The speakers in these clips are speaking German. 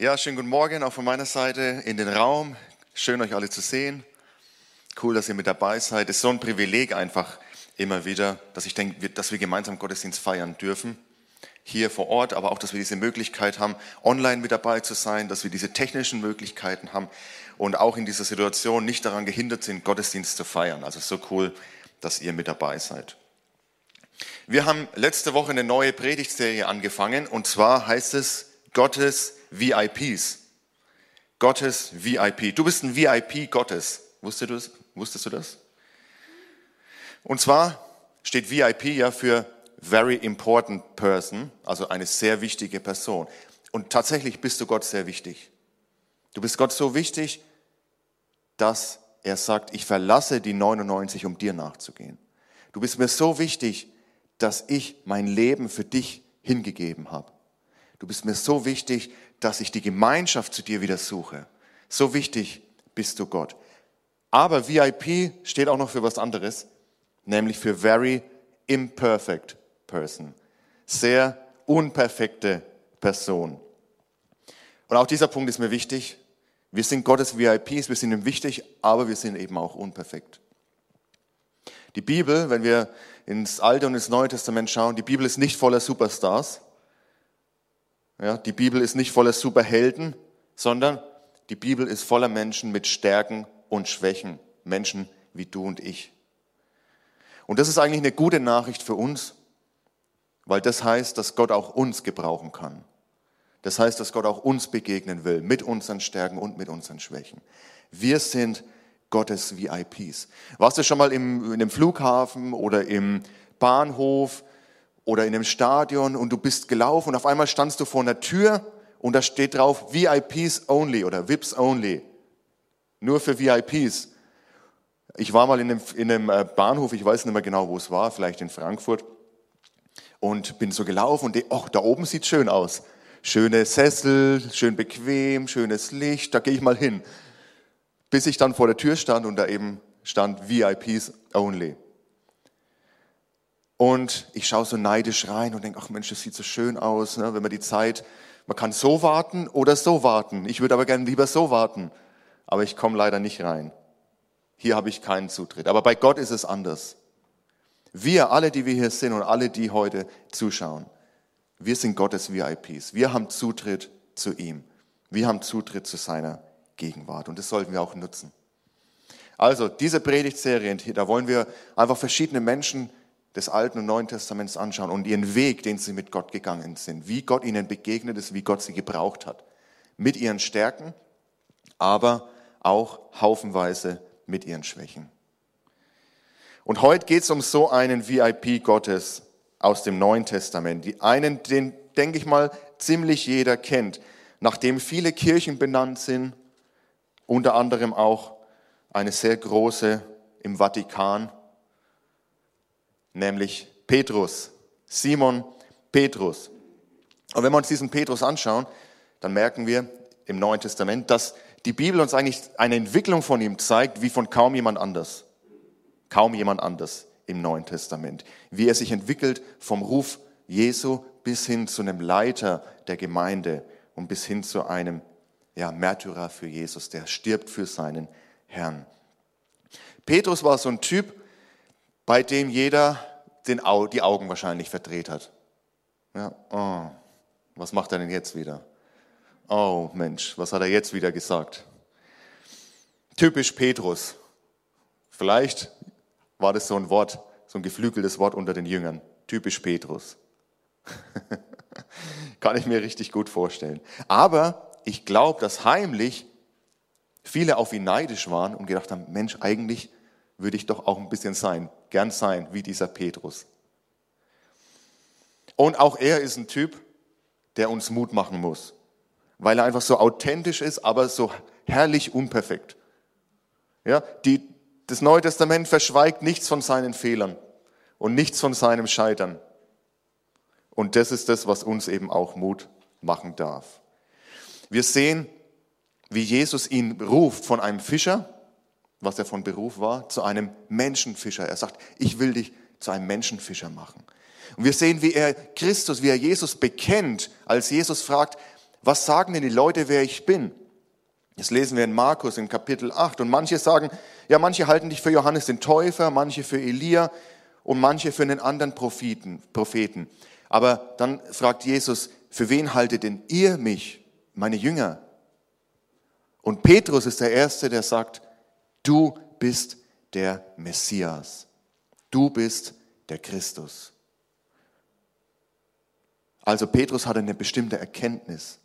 Ja, schönen guten Morgen auch von meiner Seite in den Raum. Schön euch alle zu sehen. Cool, dass ihr mit dabei seid. Es ist so ein Privileg einfach immer wieder, dass ich denke, dass wir gemeinsam Gottesdienst feiern dürfen. Hier vor Ort, aber auch, dass wir diese Möglichkeit haben, online mit dabei zu sein, dass wir diese technischen Möglichkeiten haben und auch in dieser Situation nicht daran gehindert sind, Gottesdienst zu feiern. Also so cool, dass ihr mit dabei seid. Wir haben letzte Woche eine neue Predigtserie angefangen und zwar heißt es Gottes VIPs. Gottes VIP. Du bist ein VIP Gottes. Wusstest du das? Wusstest du das? Und zwar steht VIP ja für Very Important Person, also eine sehr wichtige Person. Und tatsächlich bist du Gott sehr wichtig. Du bist Gott so wichtig, dass er sagt, ich verlasse die 99, um dir nachzugehen. Du bist mir so wichtig, dass ich mein Leben für dich hingegeben habe. Du bist mir so wichtig, dass ich die Gemeinschaft zu dir wieder suche. So wichtig bist du Gott. Aber VIP steht auch noch für was anderes, nämlich für very imperfect person. Sehr unperfekte Person. Und auch dieser Punkt ist mir wichtig. Wir sind Gottes VIPs, wir sind ihm wichtig, aber wir sind eben auch unperfekt. Die Bibel, wenn wir ins Alte und ins Neue Testament schauen, die Bibel ist nicht voller Superstars. Ja, die Bibel ist nicht voller Superhelden, sondern die Bibel ist voller Menschen mit Stärken und Schwächen. Menschen wie du und ich. Und das ist eigentlich eine gute Nachricht für uns, weil das heißt, dass Gott auch uns gebrauchen kann. Das heißt, dass Gott auch uns begegnen will, mit unseren Stärken und mit unseren Schwächen. Wir sind Gottes VIPs. Warst du schon mal im, in einem Flughafen oder im Bahnhof oder in einem Stadion und du bist gelaufen und auf einmal standst du vor einer Tür und da steht drauf VIPs only oder VIPs only. Nur für VIPs. Ich war mal in einem, in einem äh, Bahnhof, ich weiß nicht mehr genau, wo es war, vielleicht in Frankfurt und bin so gelaufen und oh, da oben sieht schön aus. Schöne Sessel, schön bequem, schönes Licht, da gehe ich mal hin bis ich dann vor der Tür stand und da eben stand VIPs only. Und ich schaue so neidisch rein und denke, ach Mensch, das sieht so schön aus, ne? wenn man die Zeit, man kann so warten oder so warten. Ich würde aber gerne lieber so warten, aber ich komme leider nicht rein. Hier habe ich keinen Zutritt. Aber bei Gott ist es anders. Wir, alle, die wir hier sind und alle, die heute zuschauen, wir sind Gottes VIPs. Wir haben Zutritt zu ihm. Wir haben Zutritt zu seiner Gegenwart. Und das sollten wir auch nutzen. Also, diese Predigtserie, da wollen wir einfach verschiedene Menschen des Alten und Neuen Testaments anschauen und ihren Weg, den sie mit Gott gegangen sind, wie Gott ihnen begegnet ist, wie Gott sie gebraucht hat. Mit ihren Stärken, aber auch haufenweise mit ihren Schwächen. Und heute geht es um so einen VIP Gottes aus dem Neuen Testament. Die einen, den, denke ich mal, ziemlich jeder kennt, nachdem viele Kirchen benannt sind unter anderem auch eine sehr große im Vatikan, nämlich Petrus, Simon Petrus. Und wenn wir uns diesen Petrus anschauen, dann merken wir im Neuen Testament, dass die Bibel uns eigentlich eine Entwicklung von ihm zeigt, wie von kaum jemand anders. Kaum jemand anders im Neuen Testament. Wie er sich entwickelt vom Ruf Jesu bis hin zu einem Leiter der Gemeinde und bis hin zu einem ja, Märtyrer für Jesus, der stirbt für seinen Herrn. Petrus war so ein Typ, bei dem jeder den, die Augen wahrscheinlich verdreht hat. Ja, oh, was macht er denn jetzt wieder? Oh Mensch, was hat er jetzt wieder gesagt? Typisch Petrus. Vielleicht war das so ein Wort, so ein geflügeltes Wort unter den Jüngern. Typisch Petrus. Kann ich mir richtig gut vorstellen. Aber ich glaube, dass heimlich viele auf ihn neidisch waren und gedacht haben, Mensch, eigentlich würde ich doch auch ein bisschen sein, gern sein wie dieser Petrus. Und auch er ist ein Typ, der uns Mut machen muss, weil er einfach so authentisch ist, aber so herrlich unperfekt. Ja, die, das Neue Testament verschweigt nichts von seinen Fehlern und nichts von seinem Scheitern. Und das ist das, was uns eben auch Mut machen darf. Wir sehen, wie Jesus ihn ruft von einem Fischer, was er von Beruf war, zu einem Menschenfischer. Er sagt, ich will dich zu einem Menschenfischer machen. Und wir sehen, wie er Christus, wie er Jesus bekennt, als Jesus fragt, Was sagen denn die Leute, wer ich bin? Das lesen wir in Markus in Kapitel 8. Und manche sagen, ja, manche halten dich für Johannes den Täufer, manche für Elia und manche für einen anderen Propheten. Propheten. Aber dann fragt Jesus, für wen haltet denn ihr mich, meine Jünger? Und Petrus ist der Erste, der sagt, du bist der Messias. Du bist der Christus. Also Petrus hatte eine bestimmte Erkenntnis.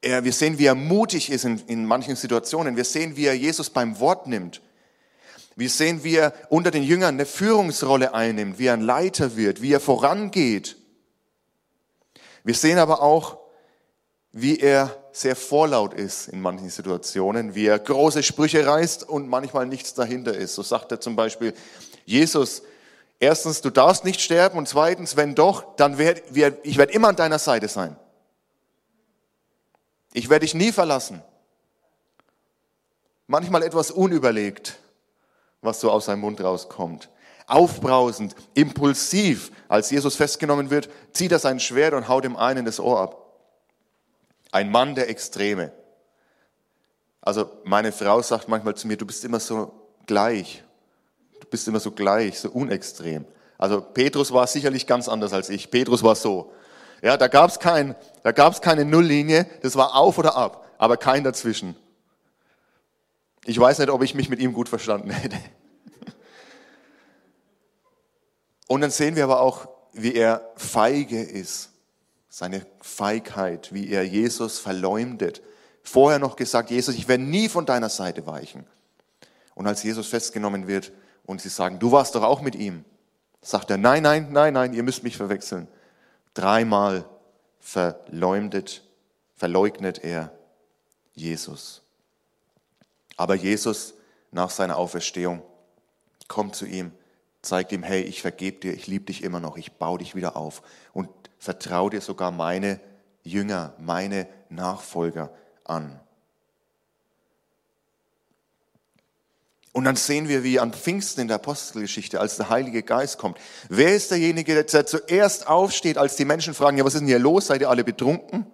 Er, wir sehen, wie er mutig ist in, in manchen Situationen. Wir sehen, wie er Jesus beim Wort nimmt. Wir sehen, wie er unter den Jüngern eine Führungsrolle einnimmt, wie er ein Leiter wird, wie er vorangeht. Wir sehen aber auch, wie er sehr vorlaut ist in manchen Situationen, wie er große Sprüche reißt und manchmal nichts dahinter ist. So sagt er zum Beispiel, Jesus, erstens, du darfst nicht sterben und zweitens, wenn doch, dann werde ich werde immer an deiner Seite sein. Ich werde dich nie verlassen. Manchmal etwas unüberlegt, was so aus seinem Mund rauskommt aufbrausend, impulsiv. Als Jesus festgenommen wird, zieht er sein Schwert und haut dem einen das Ohr ab. Ein Mann der Extreme. Also meine Frau sagt manchmal zu mir, du bist immer so gleich. Du bist immer so gleich, so unextrem. Also Petrus war sicherlich ganz anders als ich. Petrus war so. Ja, da gab es kein, da gab's keine Nulllinie, das war auf oder ab, aber kein dazwischen. Ich weiß nicht, ob ich mich mit ihm gut verstanden hätte. Und dann sehen wir aber auch, wie er feige ist, seine Feigheit, wie er Jesus verleumdet. Vorher noch gesagt, Jesus, ich werde nie von deiner Seite weichen. Und als Jesus festgenommen wird und sie sagen, du warst doch auch mit ihm, sagt er, nein, nein, nein, nein, ihr müsst mich verwechseln. Dreimal verleumdet, verleugnet er Jesus. Aber Jesus nach seiner Auferstehung kommt zu ihm zeigt ihm, hey, ich vergebe dir, ich liebe dich immer noch, ich baue dich wieder auf und vertraue dir sogar meine Jünger, meine Nachfolger an. Und dann sehen wir, wie an Pfingsten in der Apostelgeschichte, als der Heilige Geist kommt. Wer ist derjenige, der zuerst aufsteht, als die Menschen fragen, ja, was ist denn hier los? Seid ihr alle betrunken?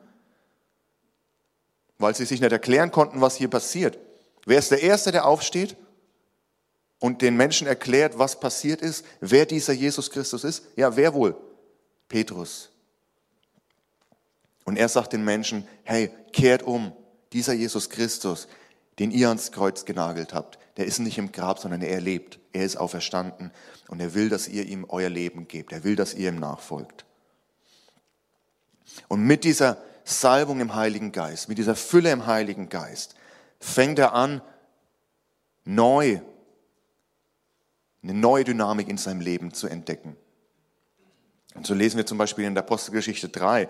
Weil sie sich nicht erklären konnten, was hier passiert. Wer ist der Erste, der aufsteht? und den Menschen erklärt, was passiert ist, wer dieser Jesus Christus ist? Ja, wer wohl? Petrus. Und er sagt den Menschen, hey, kehrt um, dieser Jesus Christus, den ihr ans Kreuz genagelt habt, der ist nicht im Grab, sondern er lebt. Er ist auferstanden und er will, dass ihr ihm euer Leben gebt. Er will, dass ihr ihm nachfolgt. Und mit dieser Salbung im Heiligen Geist, mit dieser Fülle im Heiligen Geist, fängt er an, neu eine neue Dynamik in seinem Leben zu entdecken. Und so lesen wir zum Beispiel in der Apostelgeschichte 3,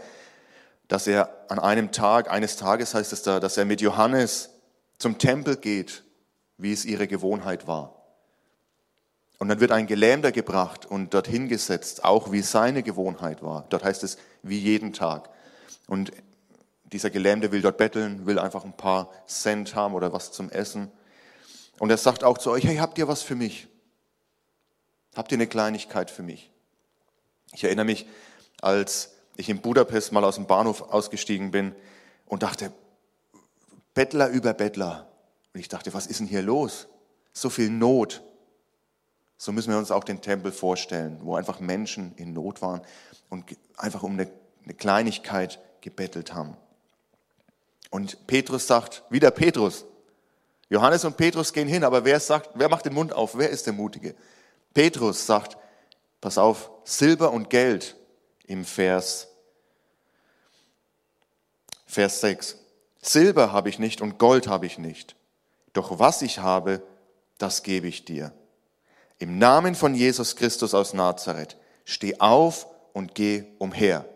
dass er an einem Tag, eines Tages heißt es da, dass er mit Johannes zum Tempel geht, wie es ihre Gewohnheit war. Und dann wird ein Gelähmter gebracht und dorthin gesetzt, auch wie seine Gewohnheit war. Dort heißt es wie jeden Tag. Und dieser Gelähmte will dort betteln, will einfach ein paar Cent haben oder was zum Essen. Und er sagt auch zu euch, hey, habt ihr was für mich? Habt ihr eine Kleinigkeit für mich? Ich erinnere mich, als ich in Budapest mal aus dem Bahnhof ausgestiegen bin und dachte, Bettler über Bettler. Und ich dachte, was ist denn hier los? So viel Not. So müssen wir uns auch den Tempel vorstellen, wo einfach Menschen in Not waren und einfach um eine, eine Kleinigkeit gebettelt haben. Und Petrus sagt, wieder Petrus. Johannes und Petrus gehen hin, aber wer sagt, wer macht den Mund auf? Wer ist der Mutige? Petrus sagt, pass auf, Silber und Geld im Vers, Vers 6. Silber habe ich nicht und Gold habe ich nicht. Doch was ich habe, das gebe ich dir. Im Namen von Jesus Christus aus Nazareth, steh auf und geh umher.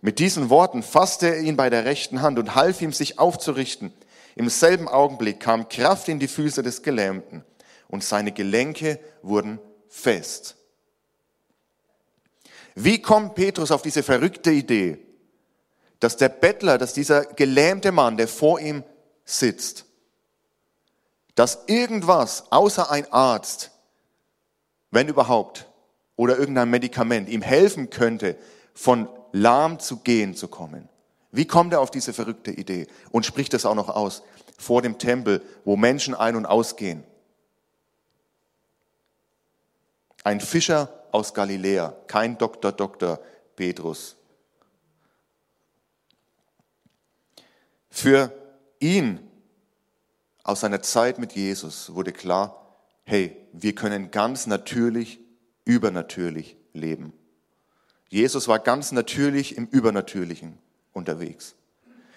Mit diesen Worten fasste er ihn bei der rechten Hand und half ihm, sich aufzurichten. Im selben Augenblick kam Kraft in die Füße des Gelähmten und seine Gelenke wurden fest. Wie kommt Petrus auf diese verrückte Idee, dass der Bettler, dass dieser gelähmte Mann, der vor ihm sitzt, dass irgendwas außer ein Arzt, wenn überhaupt, oder irgendein Medikament ihm helfen könnte, von lahm zu gehen zu kommen. Wie kommt er auf diese verrückte Idee und spricht das auch noch aus vor dem Tempel, wo Menschen ein- und ausgehen? Ein Fischer aus Galiläa, kein Doktor, Doktor Petrus. Für ihn aus seiner Zeit mit Jesus wurde klar, hey, wir können ganz natürlich, übernatürlich leben. Jesus war ganz natürlich im Übernatürlichen unterwegs.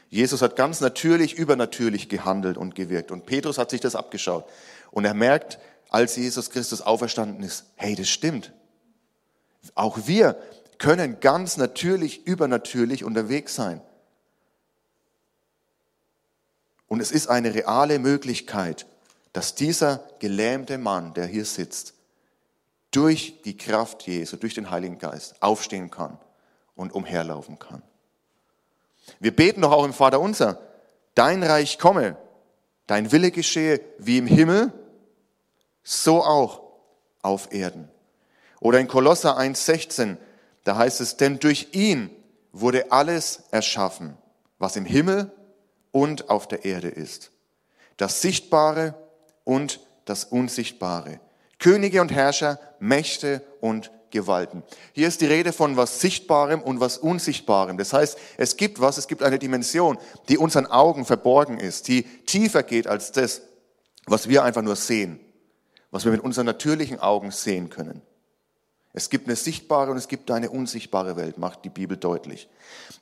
Jesus hat ganz natürlich, übernatürlich gehandelt und gewirkt. Und Petrus hat sich das abgeschaut. Und er merkt, als Jesus Christus auferstanden ist, hey, das stimmt. Auch wir können ganz natürlich, übernatürlich unterwegs sein. Und es ist eine reale Möglichkeit, dass dieser gelähmte Mann, der hier sitzt, durch die Kraft Jesu, durch den Heiligen Geist aufstehen kann und umherlaufen kann. Wir beten doch auch im Vater unser, dein Reich komme, dein Wille geschehe wie im Himmel, so auch auf Erden. Oder in Kolosser 1,16, da heißt es, denn durch ihn wurde alles erschaffen, was im Himmel und auf der Erde ist. Das Sichtbare und das Unsichtbare. Könige und Herrscher, Mächte und Gewalten. Hier ist die Rede von was Sichtbarem und was Unsichtbarem. Das heißt, es gibt was, es gibt eine Dimension, die unseren Augen verborgen ist, die tiefer geht als das, was wir einfach nur sehen, was wir mit unseren natürlichen Augen sehen können. Es gibt eine sichtbare und es gibt eine unsichtbare Welt, macht die Bibel deutlich.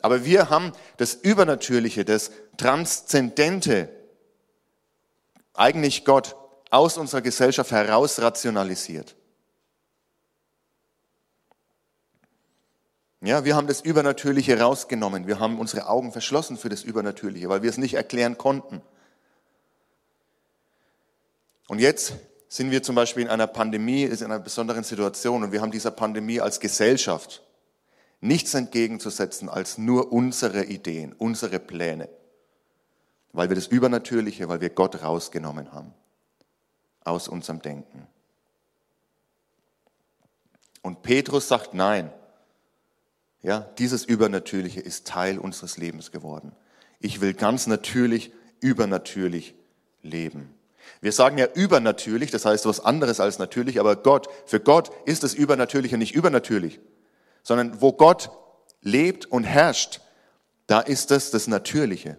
Aber wir haben das Übernatürliche, das Transzendente, eigentlich Gott, aus unserer Gesellschaft heraus rationalisiert. Ja, wir haben das Übernatürliche rausgenommen. Wir haben unsere Augen verschlossen für das Übernatürliche, weil wir es nicht erklären konnten. Und jetzt sind wir zum Beispiel in einer Pandemie, ist in einer besonderen Situation und wir haben dieser Pandemie als Gesellschaft nichts entgegenzusetzen als nur unsere Ideen, unsere Pläne, weil wir das Übernatürliche, weil wir Gott rausgenommen haben aus unserem Denken. Und Petrus sagt nein. Ja, dieses Übernatürliche ist Teil unseres Lebens geworden. Ich will ganz natürlich, übernatürlich leben. Wir sagen ja übernatürlich, das heißt was anderes als natürlich, aber Gott, für Gott ist das Übernatürliche nicht übernatürlich, sondern wo Gott lebt und herrscht, da ist das das Natürliche.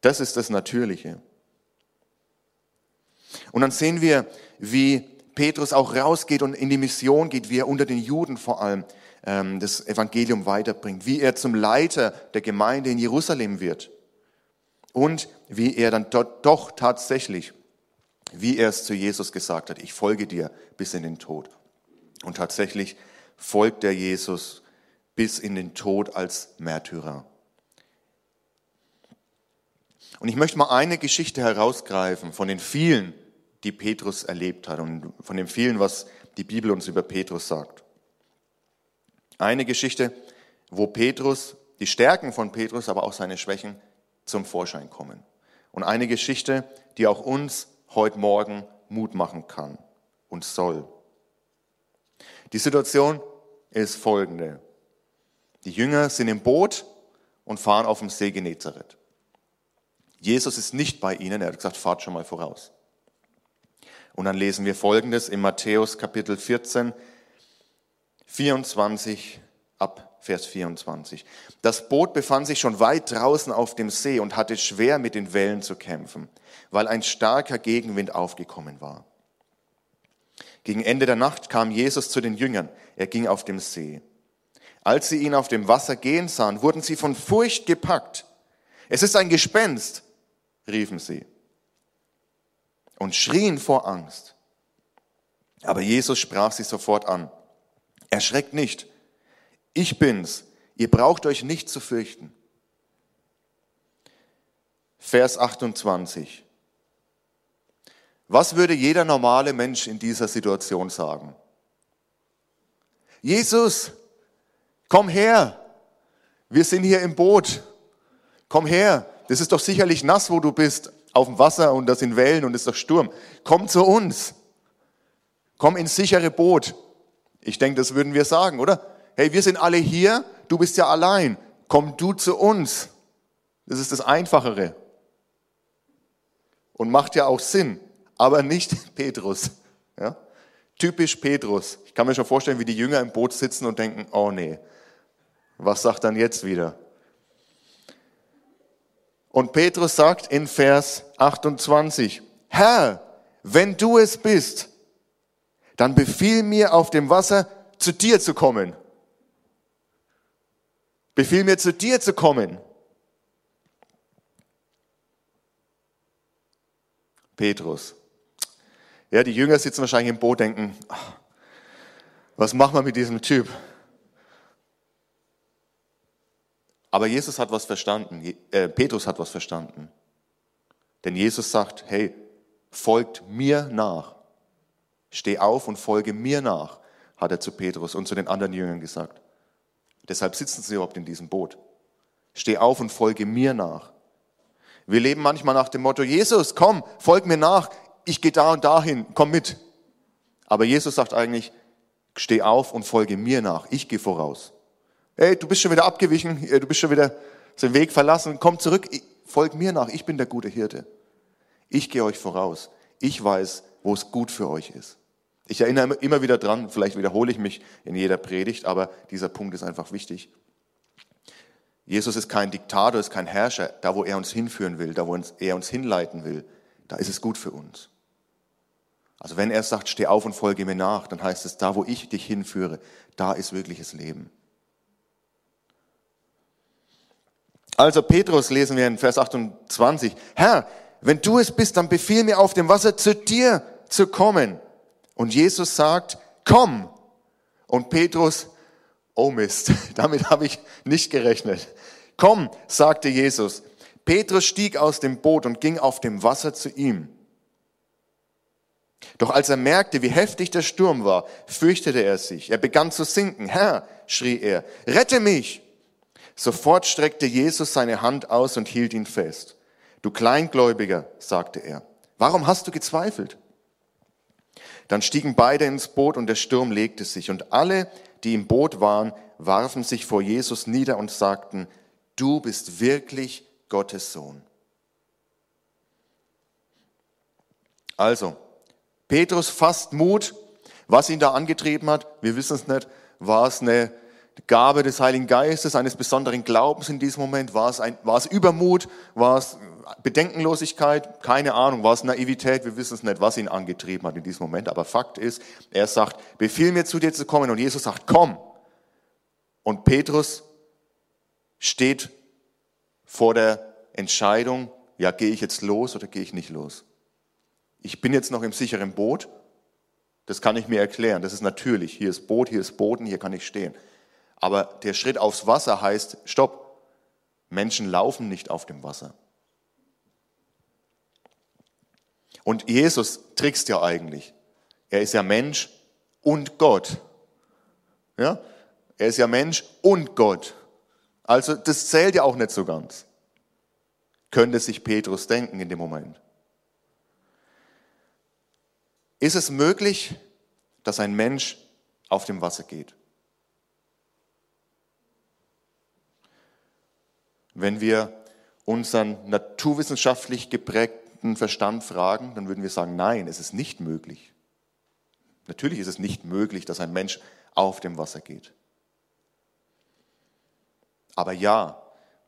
Das ist das Natürliche. Und dann sehen wir, wie Petrus auch rausgeht und in die Mission geht, wie er unter den Juden vor allem ähm, das Evangelium weiterbringt, wie er zum Leiter der Gemeinde in Jerusalem wird und wie er dann doch tatsächlich, wie er es zu Jesus gesagt hat, ich folge dir bis in den Tod. Und tatsächlich folgt er Jesus bis in den Tod als Märtyrer. Und ich möchte mal eine Geschichte herausgreifen von den vielen, die Petrus erlebt hat und von den vielen, was die Bibel uns über Petrus sagt. Eine Geschichte, wo Petrus, die Stärken von Petrus, aber auch seine Schwächen zum Vorschein kommen. Und eine Geschichte, die auch uns heute Morgen Mut machen kann und soll. Die Situation ist folgende. Die Jünger sind im Boot und fahren auf dem See Genezareth. Jesus ist nicht bei ihnen, er hat gesagt, fahrt schon mal voraus. Und dann lesen wir Folgendes in Matthäus Kapitel 14, 24 ab Vers 24. Das Boot befand sich schon weit draußen auf dem See und hatte schwer mit den Wellen zu kämpfen, weil ein starker Gegenwind aufgekommen war. Gegen Ende der Nacht kam Jesus zu den Jüngern. Er ging auf dem See. Als sie ihn auf dem Wasser gehen sahen, wurden sie von Furcht gepackt. Es ist ein Gespenst, riefen sie und schrien vor Angst. Aber Jesus sprach sie sofort an. Erschreckt nicht, ich bin's. Ihr braucht euch nicht zu fürchten. Vers 28. Was würde jeder normale Mensch in dieser Situation sagen? Jesus, komm her. Wir sind hier im Boot. Komm her. Das ist doch sicherlich nass, wo du bist, auf dem Wasser und das sind Wellen und es ist doch Sturm. Komm zu uns. Komm ins sichere Boot. Ich denke, das würden wir sagen, oder? Hey, wir sind alle hier, du bist ja allein, komm du zu uns. Das ist das Einfachere. Und macht ja auch Sinn, aber nicht Petrus. Ja? Typisch Petrus. Ich kann mir schon vorstellen, wie die Jünger im Boot sitzen und denken, oh nee, was sagt dann jetzt wieder? Und Petrus sagt in Vers 28, Herr, wenn du es bist, dann befiehl mir auf dem Wasser zu dir zu kommen. Befiehl mir zu dir zu kommen. Petrus. Ja, die Jünger sitzen wahrscheinlich im Boot, denken, was machen wir mit diesem Typ? Aber Jesus hat was verstanden, äh, Petrus hat was verstanden. Denn Jesus sagt, hey, folgt mir nach. Steh auf und folge mir nach, hat er zu Petrus und zu den anderen Jüngern gesagt. Deshalb sitzen sie überhaupt in diesem Boot. Steh auf und folge mir nach. Wir leben manchmal nach dem Motto, Jesus, komm, folg mir nach, ich gehe da und dahin, komm mit. Aber Jesus sagt eigentlich, steh auf und folge mir nach, ich gehe voraus. Hey, du bist schon wieder abgewichen, äh, du bist schon wieder den Weg verlassen, komm zurück, folg mir nach, ich bin der gute Hirte. Ich gehe euch voraus. Ich weiß, wo es gut für euch ist. Ich erinnere immer wieder dran, vielleicht wiederhole ich mich in jeder Predigt, aber dieser Punkt ist einfach wichtig. Jesus ist kein Diktator, ist kein Herrscher. Da, wo er uns hinführen will, da, wo er uns hinleiten will, da ist es gut für uns. Also wenn er sagt, steh auf und folge mir nach, dann heißt es, da wo ich dich hinführe, da ist wirkliches Leben. Also Petrus lesen wir in Vers 28, Herr, wenn du es bist, dann befiehl mir auf dem Wasser zu dir zu kommen. Und Jesus sagt, komm. Und Petrus, oh Mist, damit habe ich nicht gerechnet. Komm, sagte Jesus. Petrus stieg aus dem Boot und ging auf dem Wasser zu ihm. Doch als er merkte, wie heftig der Sturm war, fürchtete er sich. Er begann zu sinken. Herr, schrie er, rette mich! Sofort streckte Jesus seine Hand aus und hielt ihn fest. Du Kleingläubiger, sagte er, warum hast du gezweifelt? Dann stiegen beide ins Boot und der Sturm legte sich. Und alle, die im Boot waren, warfen sich vor Jesus nieder und sagten, du bist wirklich Gottes Sohn. Also, Petrus fasst Mut. Was ihn da angetrieben hat, wir wissen es nicht. War es eine Gabe des Heiligen Geistes, eines besonderen Glaubens in diesem Moment? War es, ein, war es Übermut? War es Bedenkenlosigkeit? Keine Ahnung. War es Naivität? Wir wissen es nicht, was ihn angetrieben hat in diesem Moment. Aber Fakt ist, er sagt, befiehl mir zu dir zu kommen. Und Jesus sagt, komm. Und Petrus steht vor der Entscheidung, ja, gehe ich jetzt los oder gehe ich nicht los? ich bin jetzt noch im sicheren Boot, das kann ich mir erklären, das ist natürlich. Hier ist Boot, hier ist Boden, hier kann ich stehen. Aber der Schritt aufs Wasser heißt, stopp, Menschen laufen nicht auf dem Wasser. Und Jesus trickst ja eigentlich. Er ist ja Mensch und Gott. Ja? Er ist ja Mensch und Gott. Also das zählt ja auch nicht so ganz. Könnte sich Petrus denken in dem Moment. Ist es möglich, dass ein Mensch auf dem Wasser geht? Wenn wir unseren naturwissenschaftlich geprägten Verstand fragen, dann würden wir sagen, nein, es ist nicht möglich. Natürlich ist es nicht möglich, dass ein Mensch auf dem Wasser geht. Aber ja,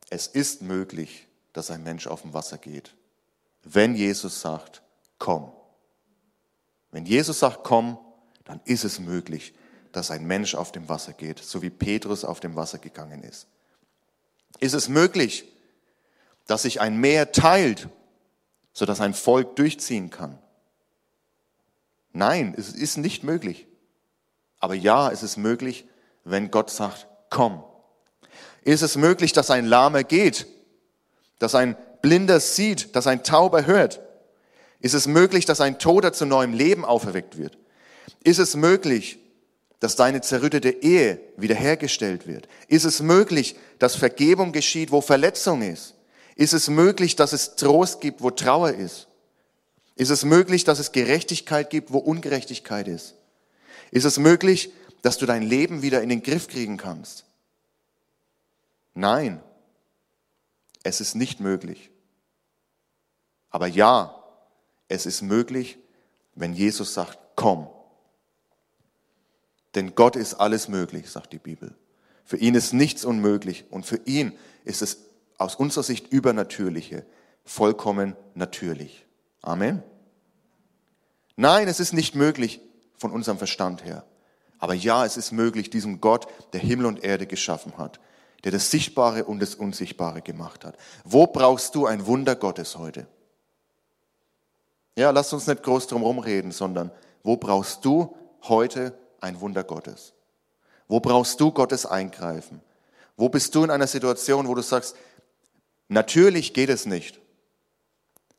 es ist möglich, dass ein Mensch auf dem Wasser geht, wenn Jesus sagt, komm. Wenn Jesus sagt, komm, dann ist es möglich, dass ein Mensch auf dem Wasser geht, so wie Petrus auf dem Wasser gegangen ist. Ist es möglich, dass sich ein Meer teilt, sodass ein Volk durchziehen kann? Nein, es ist nicht möglich. Aber ja, es ist möglich, wenn Gott sagt, komm. Ist es möglich, dass ein Lahmer geht, dass ein Blinder sieht, dass ein Tauber hört? Ist es möglich, dass ein Toter zu neuem Leben auferweckt wird? Ist es möglich, dass deine zerrüttete Ehe wiederhergestellt wird? Ist es möglich, dass Vergebung geschieht, wo Verletzung ist? Ist es möglich, dass es Trost gibt, wo Trauer ist? Ist es möglich, dass es Gerechtigkeit gibt, wo Ungerechtigkeit ist? Ist es möglich, dass du dein Leben wieder in den Griff kriegen kannst. Nein, es ist nicht möglich. Aber ja, es ist möglich, wenn Jesus sagt, komm. Denn Gott ist alles möglich, sagt die Bibel. Für ihn ist nichts unmöglich und für ihn ist es aus unserer Sicht übernatürliche vollkommen natürlich. Amen. Nein, es ist nicht möglich von unserem Verstand her. Aber ja, es ist möglich, diesem Gott, der Himmel und Erde geschaffen hat, der das Sichtbare und das Unsichtbare gemacht hat. Wo brauchst du ein Wunder Gottes heute? Ja, lass uns nicht groß drum rumreden, sondern wo brauchst du heute ein Wunder Gottes? Wo brauchst du Gottes Eingreifen? Wo bist du in einer Situation, wo du sagst, natürlich geht es nicht.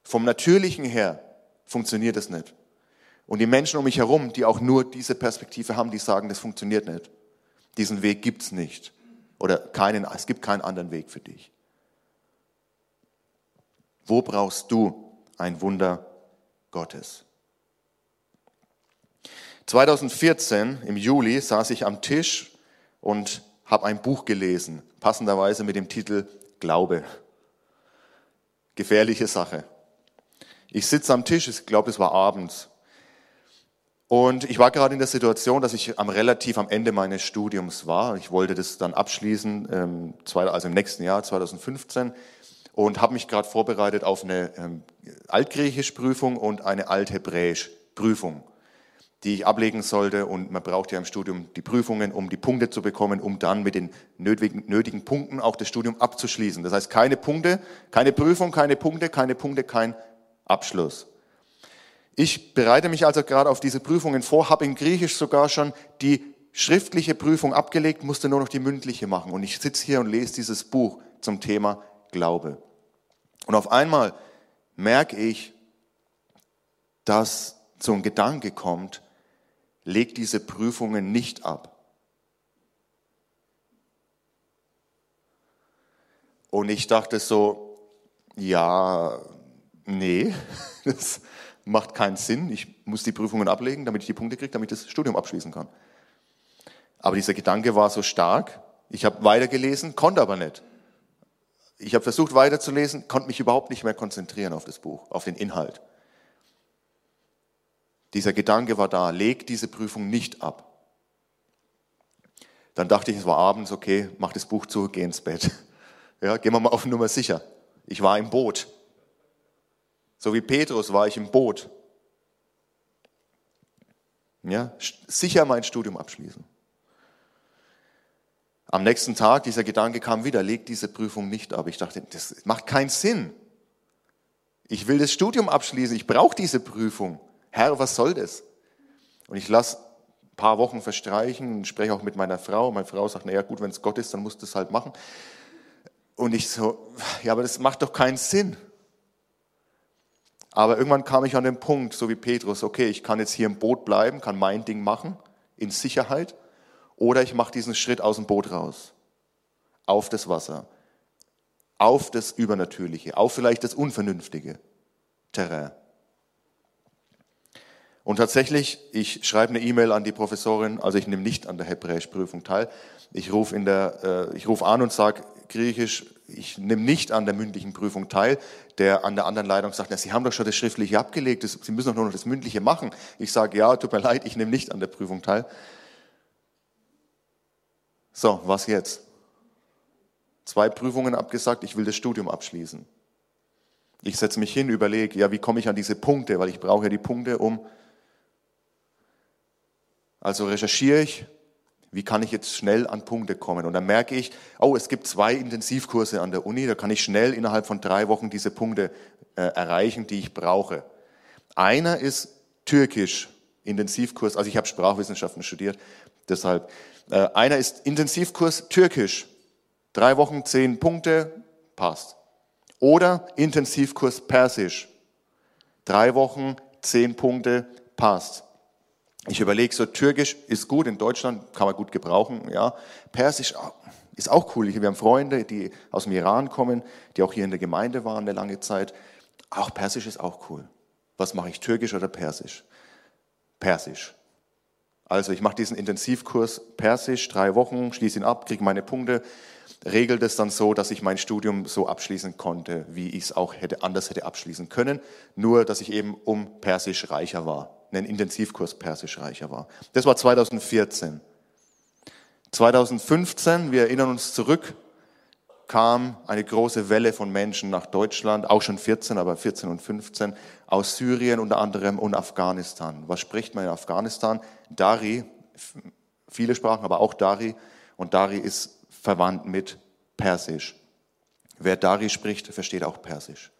Vom Natürlichen her funktioniert es nicht. Und die Menschen um mich herum, die auch nur diese Perspektive haben, die sagen, das funktioniert nicht. Diesen Weg gibt's nicht. Oder keinen, es gibt keinen anderen Weg für dich. Wo brauchst du ein Wunder Gottes? 2014 im Juli saß ich am Tisch und habe ein Buch gelesen, passenderweise mit dem Titel Glaube. Gefährliche Sache. Ich sitze am Tisch, ich glaube, es war abends. Und ich war gerade in der Situation, dass ich am relativ am Ende meines Studiums war. Ich wollte das dann abschließen, ähm, also im nächsten Jahr, 2015, und habe mich gerade vorbereitet auf eine ähm, Altgriechisch-Prüfung und eine Althebräisch-Prüfung, die ich ablegen sollte. Und man braucht ja im Studium die Prüfungen, um die Punkte zu bekommen, um dann mit den nötigen, nötigen Punkten auch das Studium abzuschließen. Das heißt, keine Punkte, keine Prüfung, keine Punkte, keine Punkte, kein Abschluss. Ich bereite mich also gerade auf diese Prüfungen vor, habe in Griechisch sogar schon die schriftliche Prüfung abgelegt, musste nur noch die mündliche machen. Und ich sitze hier und lese dieses Buch zum Thema Glaube. Und auf einmal merke ich, dass so ein Gedanke kommt, leg diese Prüfungen nicht ab. Und ich dachte so, ja, Nee, das macht keinen Sinn. Ich muss die Prüfungen ablegen, damit ich die Punkte kriege, damit ich das Studium abschließen kann. Aber dieser Gedanke war so stark. Ich habe weitergelesen, konnte aber nicht. Ich habe versucht weiterzulesen, konnte mich überhaupt nicht mehr konzentrieren auf das Buch, auf den Inhalt. Dieser Gedanke war da, leg diese Prüfung nicht ab. Dann dachte ich, es war abends, okay, mach das Buch zu, geh ins Bett. Ja, gehen wir mal auf Nummer sicher. Ich war im Boot. So wie Petrus war ich im Boot. Ja, sicher mein Studium abschließen. Am nächsten Tag, dieser Gedanke kam wieder, leg diese Prüfung nicht ab. Ich dachte, das macht keinen Sinn. Ich will das Studium abschließen, ich brauche diese Prüfung. Herr, was soll das? Und ich lasse ein paar Wochen verstreichen und spreche auch mit meiner Frau. Meine Frau sagt, naja gut, wenn es Gott ist, dann musst du es halt machen. Und ich so, ja, aber das macht doch keinen Sinn. Aber irgendwann kam ich an den Punkt, so wie Petrus, okay, ich kann jetzt hier im Boot bleiben, kann mein Ding machen, in Sicherheit, oder ich mache diesen Schritt aus dem Boot raus, auf das Wasser, auf das Übernatürliche, auf vielleicht das unvernünftige Terrain. Und tatsächlich, ich schreibe eine E-Mail an die Professorin, also ich nehme nicht an der Hebräischprüfung teil. Ich rufe in der, äh, ich rufe an und sage Griechisch, ich nehme nicht an der mündlichen Prüfung teil. Der an der anderen Leitung sagt, na, Sie haben doch schon das Schriftliche abgelegt, Sie müssen doch nur noch das Mündliche machen. Ich sage, ja, tut mir leid, ich nehme nicht an der Prüfung teil. So, was jetzt? Zwei Prüfungen abgesagt, ich will das Studium abschließen. Ich setze mich hin, überlege, ja, wie komme ich an diese Punkte, weil ich brauche ja die Punkte, um. Also recherchiere ich, wie kann ich jetzt schnell an Punkte kommen? Und dann merke ich, oh, es gibt zwei Intensivkurse an der Uni, da kann ich schnell innerhalb von drei Wochen diese Punkte äh, erreichen, die ich brauche. Einer ist Türkisch, Intensivkurs, also ich habe Sprachwissenschaften studiert, deshalb. Äh, einer ist Intensivkurs Türkisch, drei Wochen, zehn Punkte, passt. Oder Intensivkurs Persisch, drei Wochen, zehn Punkte, passt. Ich überlege so, Türkisch ist gut, in Deutschland kann man gut gebrauchen, ja. Persisch ist auch cool. Wir haben Freunde, die aus dem Iran kommen, die auch hier in der Gemeinde waren eine lange Zeit. Auch Persisch ist auch cool. Was mache ich, Türkisch oder Persisch? Persisch. Also ich mache diesen Intensivkurs Persisch, drei Wochen, schließe ihn ab, kriege meine Punkte, regel das dann so, dass ich mein Studium so abschließen konnte, wie ich es auch hätte, anders hätte abschließen können. Nur, dass ich eben um Persisch reicher war, einen Intensivkurs Persisch reicher war. Das war 2014. 2015, wir erinnern uns zurück, kam eine große Welle von Menschen nach Deutschland, auch schon 14, aber 14 und 15, aus Syrien unter anderem und Afghanistan. Was spricht man in Afghanistan? Dari, viele Sprachen, aber auch Dari. Und Dari ist verwandt mit Persisch. Wer Dari spricht, versteht auch Persisch.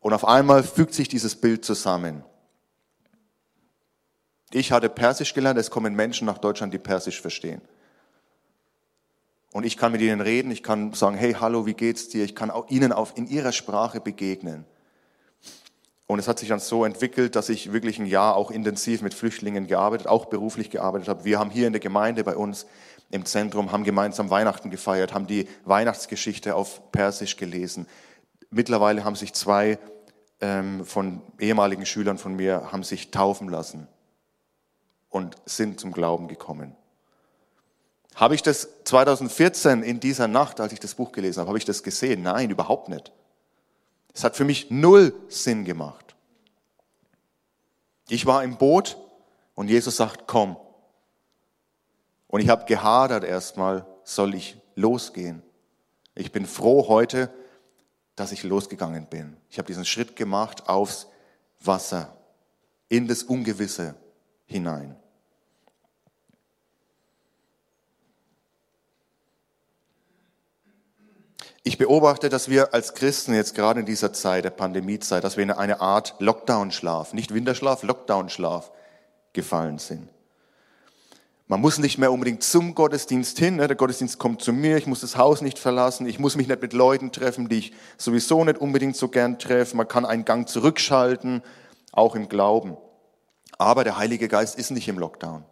Und auf einmal fügt sich dieses Bild zusammen. Ich hatte Persisch gelernt, es kommen Menschen nach Deutschland, die Persisch verstehen. Und ich kann mit ihnen reden, ich kann sagen, hey, hallo, wie geht's dir? Ich kann auch ihnen auf, in ihrer Sprache begegnen. Und es hat sich dann so entwickelt, dass ich wirklich ein Jahr auch intensiv mit Flüchtlingen gearbeitet, auch beruflich gearbeitet habe. Wir haben hier in der Gemeinde bei uns im Zentrum, haben gemeinsam Weihnachten gefeiert, haben die Weihnachtsgeschichte auf Persisch gelesen. Mittlerweile haben sich zwei ähm, von ehemaligen Schülern von mir haben sich taufen lassen und sind zum Glauben gekommen. Habe ich das 2014 in dieser Nacht, als ich das Buch gelesen habe, habe ich das gesehen? Nein, überhaupt nicht. Es hat für mich null Sinn gemacht. Ich war im Boot und Jesus sagt, komm. Und ich habe gehadert erstmal, soll ich losgehen? Ich bin froh heute, dass ich losgegangen bin. Ich habe diesen Schritt gemacht aufs Wasser, in das Ungewisse hinein. Ich beobachte, dass wir als Christen jetzt gerade in dieser Zeit, der Pandemiezeit, dass wir in eine Art Lockdown-Schlaf, nicht Winterschlaf, Lockdown-Schlaf gefallen sind. Man muss nicht mehr unbedingt zum Gottesdienst hin. Ne? Der Gottesdienst kommt zu mir. Ich muss das Haus nicht verlassen. Ich muss mich nicht mit Leuten treffen, die ich sowieso nicht unbedingt so gern treffe. Man kann einen Gang zurückschalten, auch im Glauben. Aber der Heilige Geist ist nicht im Lockdown.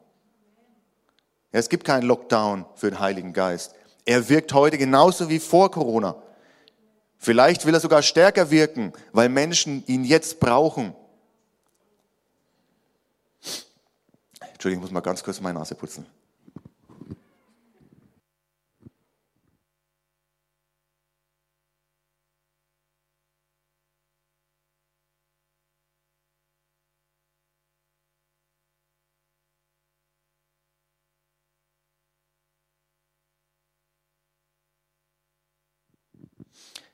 es gibt keinen Lockdown für den Heiligen Geist. Er wirkt heute genauso wie vor Corona. Vielleicht will er sogar stärker wirken, weil Menschen ihn jetzt brauchen. Entschuldigung, ich muss mal ganz kurz meine Nase putzen.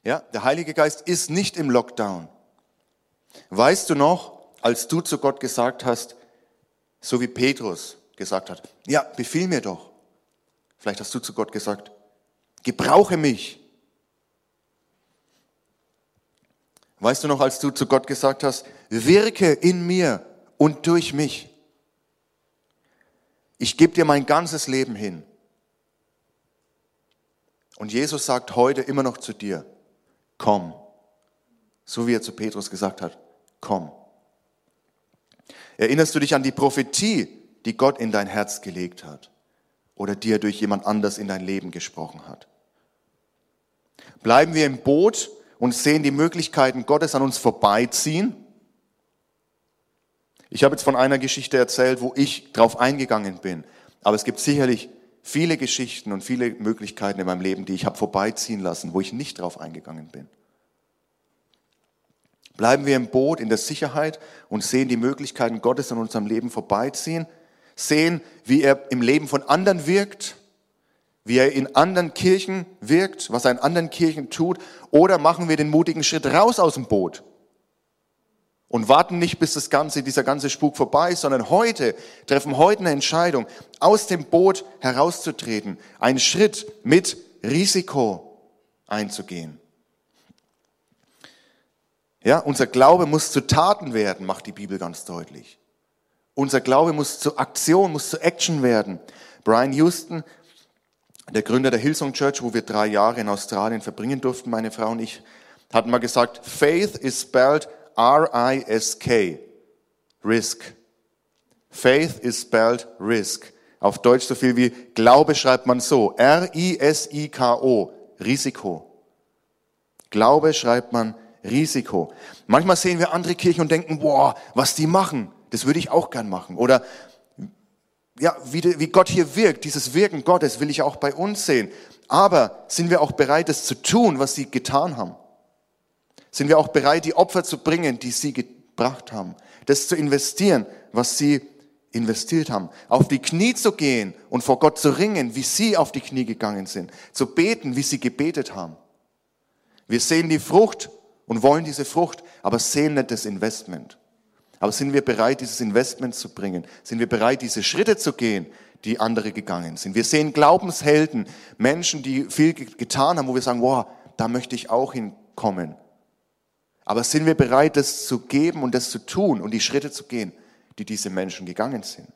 Ja, der Heilige Geist ist nicht im Lockdown. Weißt du noch, als du zu Gott gesagt hast, so wie Petrus gesagt hat, ja, befiehl mir doch. Vielleicht hast du zu Gott gesagt, gebrauche mich. Weißt du noch, als du zu Gott gesagt hast, wirke in mir und durch mich. Ich gebe dir mein ganzes Leben hin. Und Jesus sagt heute immer noch zu dir, komm. So wie er zu Petrus gesagt hat, komm. Erinnerst du dich an die Prophetie, die Gott in dein Herz gelegt hat oder die er durch jemand anders in dein Leben gesprochen hat? Bleiben wir im Boot und sehen die Möglichkeiten Gottes an uns vorbeiziehen? Ich habe jetzt von einer Geschichte erzählt, wo ich drauf eingegangen bin, aber es gibt sicherlich viele Geschichten und viele Möglichkeiten in meinem Leben, die ich habe vorbeiziehen lassen, wo ich nicht drauf eingegangen bin. Bleiben wir im Boot in der Sicherheit und sehen die Möglichkeiten Gottes in unserem Leben vorbeiziehen, sehen, wie er im Leben von anderen wirkt, wie er in anderen Kirchen wirkt, was er in anderen Kirchen tut, oder machen wir den mutigen Schritt raus aus dem Boot und warten nicht, bis das ganze, dieser ganze Spuk vorbei ist, sondern heute treffen heute eine Entscheidung, aus dem Boot herauszutreten, einen Schritt mit Risiko einzugehen. Ja, unser Glaube muss zu Taten werden, macht die Bibel ganz deutlich. Unser Glaube muss zu Aktion, muss zu Action werden. Brian Houston, der Gründer der Hillsong Church, wo wir drei Jahre in Australien verbringen durften, meine Frau und ich, hat mal gesagt, Faith is spelled R-I-S-K. Risk. Faith is spelled risk. Auf Deutsch so viel wie Glaube schreibt man so. R-I-S-I-K-O. Risiko. Glaube schreibt man Risiko. Manchmal sehen wir andere Kirchen und denken, boah, was die machen, das würde ich auch gern machen. Oder ja, wie, wie Gott hier wirkt, dieses Wirken Gottes will ich auch bei uns sehen. Aber sind wir auch bereit, das zu tun, was sie getan haben? Sind wir auch bereit, die Opfer zu bringen, die sie gebracht haben? Das zu investieren, was sie investiert haben. Auf die Knie zu gehen und vor Gott zu ringen, wie sie auf die Knie gegangen sind. Zu beten, wie sie gebetet haben. Wir sehen die Frucht und wollen diese Frucht, aber sehen nicht das Investment. Aber sind wir bereit, dieses Investment zu bringen? Sind wir bereit, diese Schritte zu gehen, die andere gegangen sind? Wir sehen Glaubenshelden, Menschen, die viel getan haben, wo wir sagen, wow, da möchte ich auch hinkommen. Aber sind wir bereit, das zu geben und das zu tun und die Schritte zu gehen, die diese Menschen gegangen sind?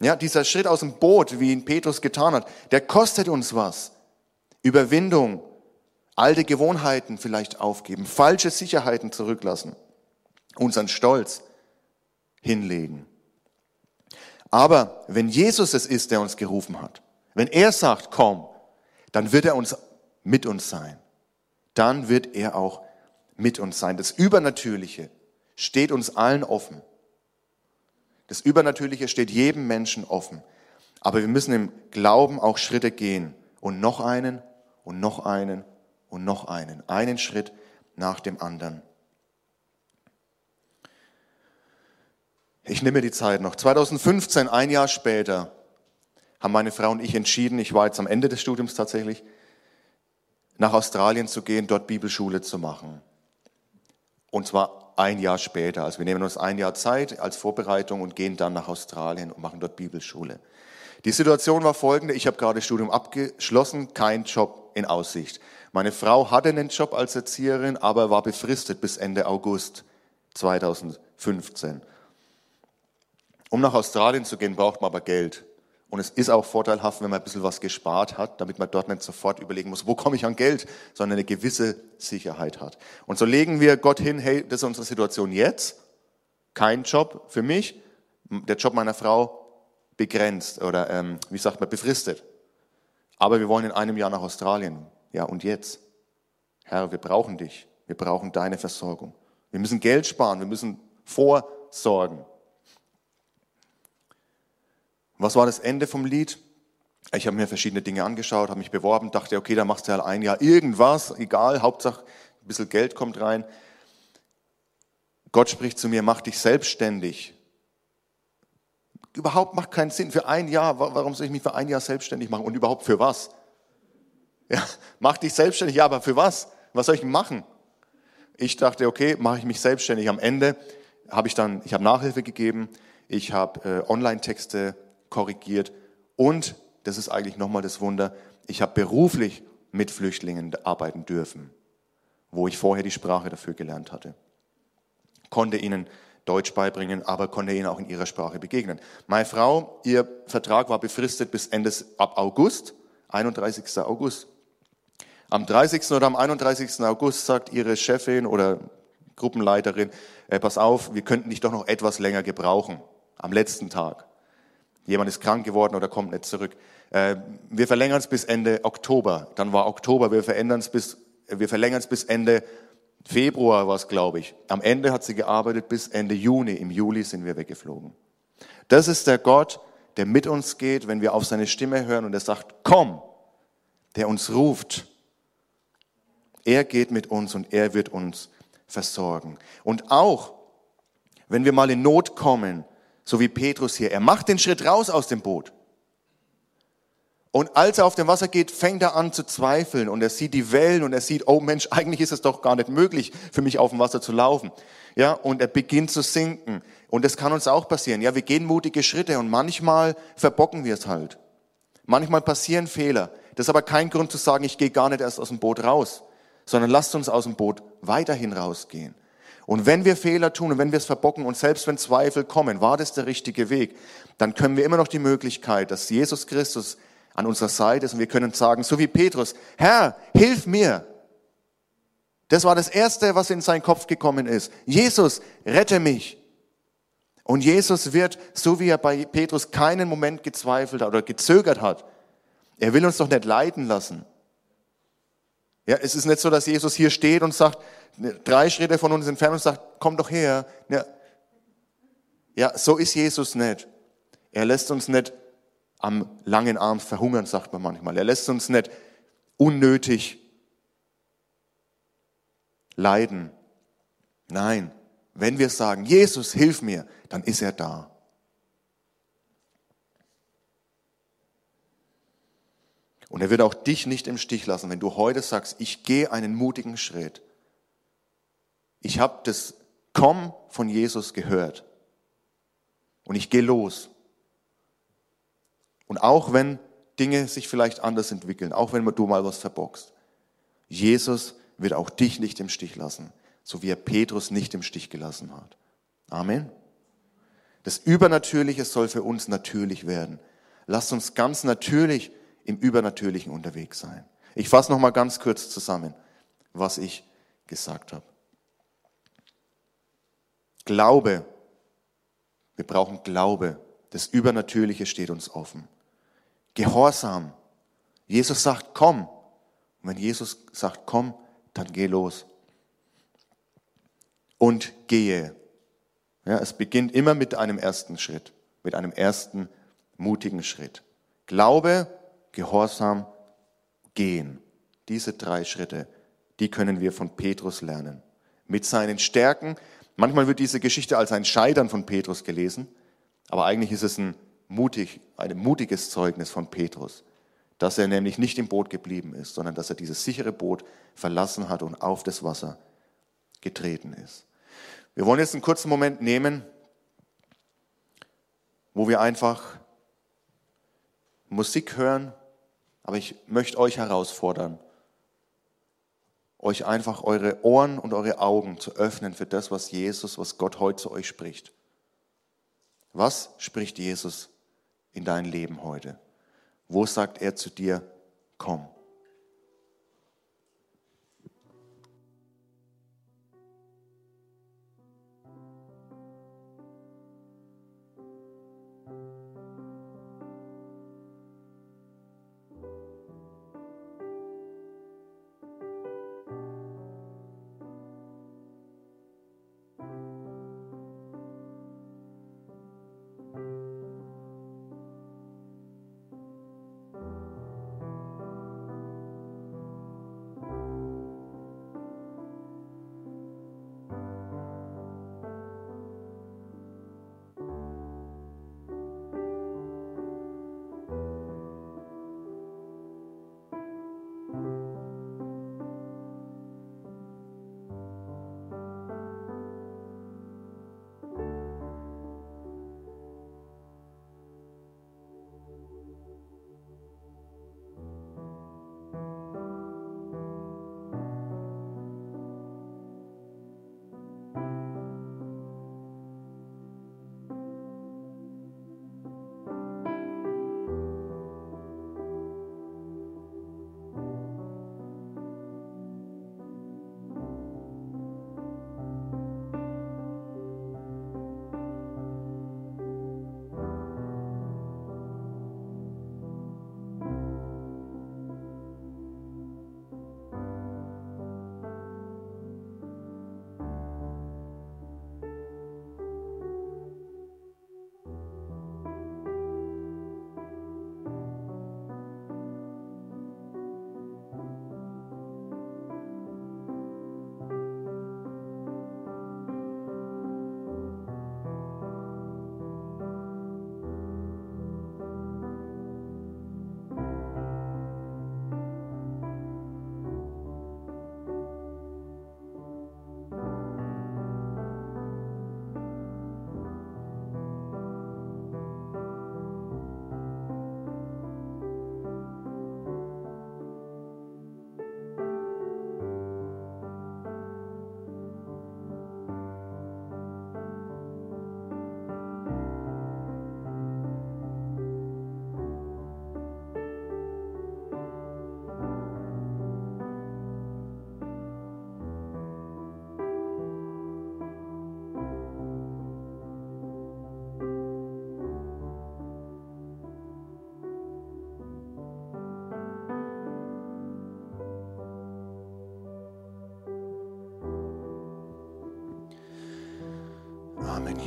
Ja, dieser Schritt aus dem Boot, wie ihn Petrus getan hat, der kostet uns was. Überwindung, alte Gewohnheiten vielleicht aufgeben, falsche Sicherheiten zurücklassen unseren Stolz hinlegen. Aber wenn Jesus es ist, der uns gerufen hat, wenn er sagt, komm, dann wird er uns mit uns sein. Dann wird er auch mit uns sein. Das Übernatürliche steht uns allen offen. Das Übernatürliche steht jedem Menschen offen. Aber wir müssen im Glauben auch Schritte gehen. Und noch einen und noch einen und noch einen. Einen Schritt nach dem anderen. Ich nehme die Zeit noch. 2015, ein Jahr später, haben meine Frau und ich entschieden, ich war jetzt am Ende des Studiums tatsächlich, nach Australien zu gehen, dort Bibelschule zu machen. Und zwar ein Jahr später. Also wir nehmen uns ein Jahr Zeit als Vorbereitung und gehen dann nach Australien und machen dort Bibelschule. Die Situation war folgende. Ich habe gerade Studium abgeschlossen, kein Job in Aussicht. Meine Frau hatte einen Job als Erzieherin, aber war befristet bis Ende August 2015. Um nach Australien zu gehen, braucht man aber Geld. Und es ist auch vorteilhaft, wenn man ein bisschen was gespart hat, damit man dort nicht sofort überlegen muss, wo komme ich an Geld, sondern eine gewisse Sicherheit hat. Und so legen wir Gott hin, hey, das ist unsere Situation jetzt. Kein Job für mich, der Job meiner Frau begrenzt oder, ähm, wie sagt man, befristet. Aber wir wollen in einem Jahr nach Australien. Ja, und jetzt? Herr, wir brauchen dich. Wir brauchen deine Versorgung. Wir müssen Geld sparen. Wir müssen vorsorgen. Was war das Ende vom Lied? Ich habe mir verschiedene Dinge angeschaut, habe mich beworben, dachte, okay, da machst du halt ein Jahr irgendwas, egal, Hauptsache ein bisschen Geld kommt rein. Gott spricht zu mir, mach dich selbstständig. Überhaupt macht keinen Sinn. Für ein Jahr, warum soll ich mich für ein Jahr selbstständig machen? Und überhaupt für was? Ja, mach dich selbstständig, ja, aber für was? Was soll ich machen? Ich dachte, okay, mache ich mich selbstständig. Am Ende habe ich dann, ich habe Nachhilfe gegeben, ich habe äh, Online-Texte korrigiert und, das ist eigentlich nochmal das Wunder, ich habe beruflich mit Flüchtlingen arbeiten dürfen, wo ich vorher die Sprache dafür gelernt hatte. Konnte ihnen Deutsch beibringen, aber konnte ihnen auch in ihrer Sprache begegnen. Meine Frau, ihr Vertrag war befristet bis Ende ab August, 31. August. Am 30. oder am 31. August sagt ihre Chefin oder Gruppenleiterin, äh, pass auf, wir könnten dich doch noch etwas länger gebrauchen, am letzten Tag. Jemand ist krank geworden oder kommt nicht zurück. Äh, wir verlängern es bis Ende Oktober. Dann war Oktober. Wir bis, wir verlängern es bis Ende Februar war es, glaube ich. Am Ende hat sie gearbeitet bis Ende Juni. Im Juli sind wir weggeflogen. Das ist der Gott, der mit uns geht, wenn wir auf seine Stimme hören und er sagt, komm, der uns ruft. Er geht mit uns und er wird uns versorgen. Und auch, wenn wir mal in Not kommen, so wie Petrus hier. Er macht den Schritt raus aus dem Boot. Und als er auf dem Wasser geht, fängt er an zu zweifeln und er sieht die Wellen und er sieht, oh Mensch, eigentlich ist es doch gar nicht möglich für mich auf dem Wasser zu laufen. Ja, und er beginnt zu sinken. Und das kann uns auch passieren. Ja, wir gehen mutige Schritte und manchmal verbocken wir es halt. Manchmal passieren Fehler. Das ist aber kein Grund zu sagen, ich gehe gar nicht erst aus dem Boot raus, sondern lasst uns aus dem Boot weiterhin rausgehen. Und wenn wir Fehler tun und wenn wir es verbocken und selbst wenn Zweifel kommen, war das der richtige Weg, dann können wir immer noch die Möglichkeit, dass Jesus Christus an unserer Seite ist und wir können sagen, so wie Petrus, Herr, hilf mir. Das war das Erste, was in seinen Kopf gekommen ist. Jesus, rette mich. Und Jesus wird, so wie er bei Petrus keinen Moment gezweifelt hat oder gezögert hat, er will uns doch nicht leiden lassen. Ja, es ist nicht so, dass Jesus hier steht und sagt, drei Schritte von uns entfernt und sagt, komm doch her. Ja, ja so ist Jesus nicht. Er lässt uns nicht am langen Arm verhungern, sagt man manchmal. Er lässt uns nicht unnötig leiden. Nein, wenn wir sagen, Jesus, hilf mir, dann ist er da. Und er wird auch dich nicht im Stich lassen, wenn du heute sagst, ich gehe einen mutigen Schritt. Ich habe das Komm von Jesus gehört. Und ich gehe los. Und auch wenn Dinge sich vielleicht anders entwickeln, auch wenn du mal was verbockst, Jesus wird auch dich nicht im Stich lassen, so wie er Petrus nicht im Stich gelassen hat. Amen. Das Übernatürliche soll für uns natürlich werden. Lasst uns ganz natürlich im Übernatürlichen unterwegs sein. Ich fasse noch mal ganz kurz zusammen, was ich gesagt habe. Glaube. Wir brauchen Glaube. Das Übernatürliche steht uns offen. Gehorsam. Jesus sagt, komm. Und wenn Jesus sagt, komm, dann geh los. Und gehe. Ja, es beginnt immer mit einem ersten Schritt, mit einem ersten mutigen Schritt. Glaube, Gehorsam, gehen. Diese drei Schritte, die können wir von Petrus lernen. Mit seinen Stärken. Manchmal wird diese Geschichte als ein Scheitern von Petrus gelesen, aber eigentlich ist es ein, mutig, ein mutiges Zeugnis von Petrus, dass er nämlich nicht im Boot geblieben ist, sondern dass er dieses sichere Boot verlassen hat und auf das Wasser getreten ist. Wir wollen jetzt einen kurzen Moment nehmen, wo wir einfach Musik hören, aber ich möchte euch herausfordern, euch einfach eure Ohren und eure Augen zu öffnen für das, was Jesus, was Gott heute zu euch spricht. Was spricht Jesus in dein Leben heute? Wo sagt er zu dir, komm?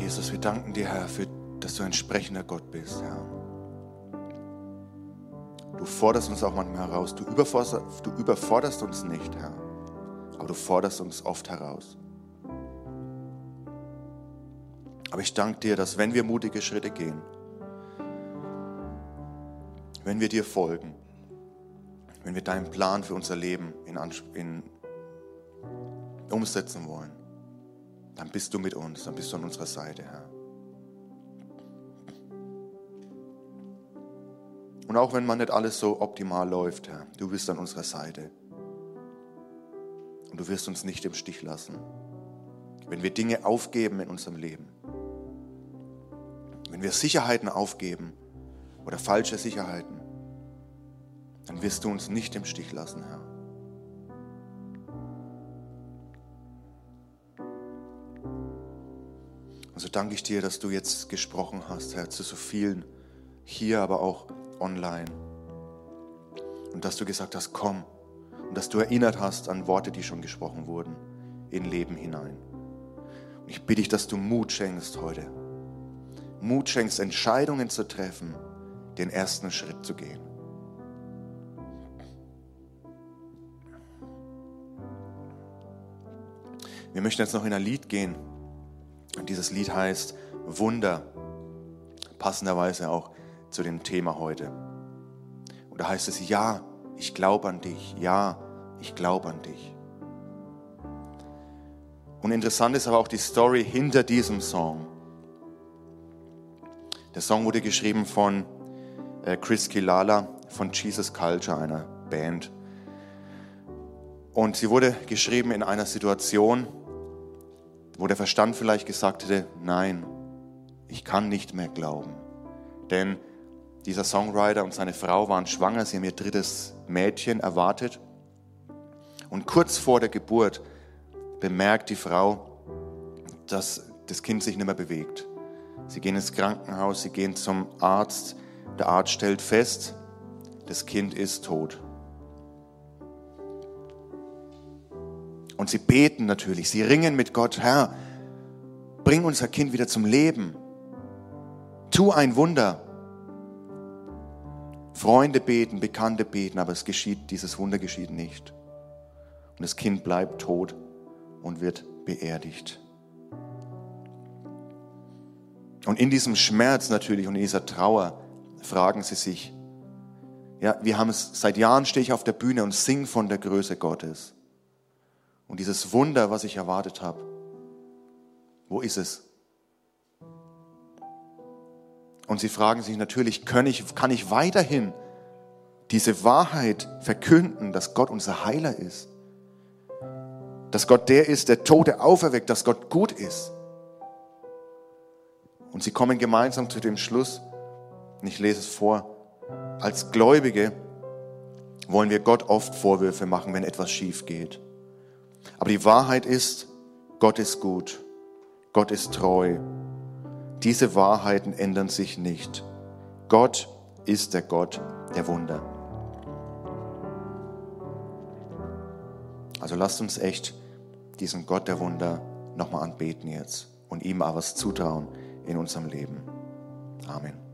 Jesus. Wir danken dir, Herr, für dass du ein sprechender Gott bist, Herr. Du forderst uns auch manchmal heraus. Du überforderst, du überforderst uns nicht, Herr. Aber du forderst uns oft heraus. Aber ich danke dir, dass wenn wir mutige Schritte gehen, wenn wir dir folgen, wenn wir deinen Plan für unser Leben in, in, umsetzen wollen, dann bist du mit uns, dann bist du an unserer Seite, Herr. Und auch wenn man nicht alles so optimal läuft, Herr, du bist an unserer Seite. Und du wirst uns nicht im Stich lassen. Wenn wir Dinge aufgeben in unserem Leben, wenn wir Sicherheiten aufgeben oder falsche Sicherheiten, dann wirst du uns nicht im Stich lassen, Herr. Also danke ich dir, dass du jetzt gesprochen hast, Herr, zu so vielen hier, aber auch online. Und dass du gesagt hast, komm. Und dass du erinnert hast an Worte, die schon gesprochen wurden, in Leben hinein. Und ich bitte dich, dass du Mut schenkst heute. Mut schenkst, Entscheidungen zu treffen, den ersten Schritt zu gehen. Wir möchten jetzt noch in ein Lied gehen. Und dieses Lied heißt Wunder. Passenderweise auch zu dem Thema heute. Und da heißt es, ja, ich glaube an dich, ja, ich glaube an dich. Und interessant ist aber auch die Story hinter diesem Song. Der Song wurde geschrieben von äh, Chris Kilala von Jesus Culture, einer Band. Und sie wurde geschrieben in einer Situation, wo der Verstand vielleicht gesagt hätte, nein, ich kann nicht mehr glauben. Denn dieser Songwriter und seine Frau waren schwanger, sie haben ihr drittes Mädchen erwartet. Und kurz vor der Geburt bemerkt die Frau, dass das Kind sich nicht mehr bewegt. Sie gehen ins Krankenhaus, sie gehen zum Arzt. Der Arzt stellt fest, das Kind ist tot. Und sie beten natürlich, sie ringen mit Gott, Herr, bring unser Kind wieder zum Leben. Tu ein Wunder. Freunde beten, Bekannte beten, aber es geschieht, dieses Wunder geschieht nicht. Und das Kind bleibt tot und wird beerdigt. Und in diesem Schmerz natürlich und in dieser Trauer fragen sie sich, ja, wir haben es, seit Jahren stehe ich auf der Bühne und singe von der Größe Gottes. Und dieses Wunder, was ich erwartet habe, wo ist es? Und sie fragen sich natürlich, kann ich, kann ich weiterhin diese Wahrheit verkünden, dass Gott unser Heiler ist? Dass Gott der ist, der Tote auferweckt, dass Gott gut ist? Und sie kommen gemeinsam zu dem Schluss, und ich lese es vor, als Gläubige wollen wir Gott oft Vorwürfe machen, wenn etwas schief geht. Aber die Wahrheit ist, Gott ist gut, Gott ist treu diese Wahrheiten ändern sich nicht. Gott ist der Gott der Wunder. Also lasst uns echt diesen Gott der Wunder nochmal anbeten jetzt und ihm auch was zutrauen in unserem Leben. Amen.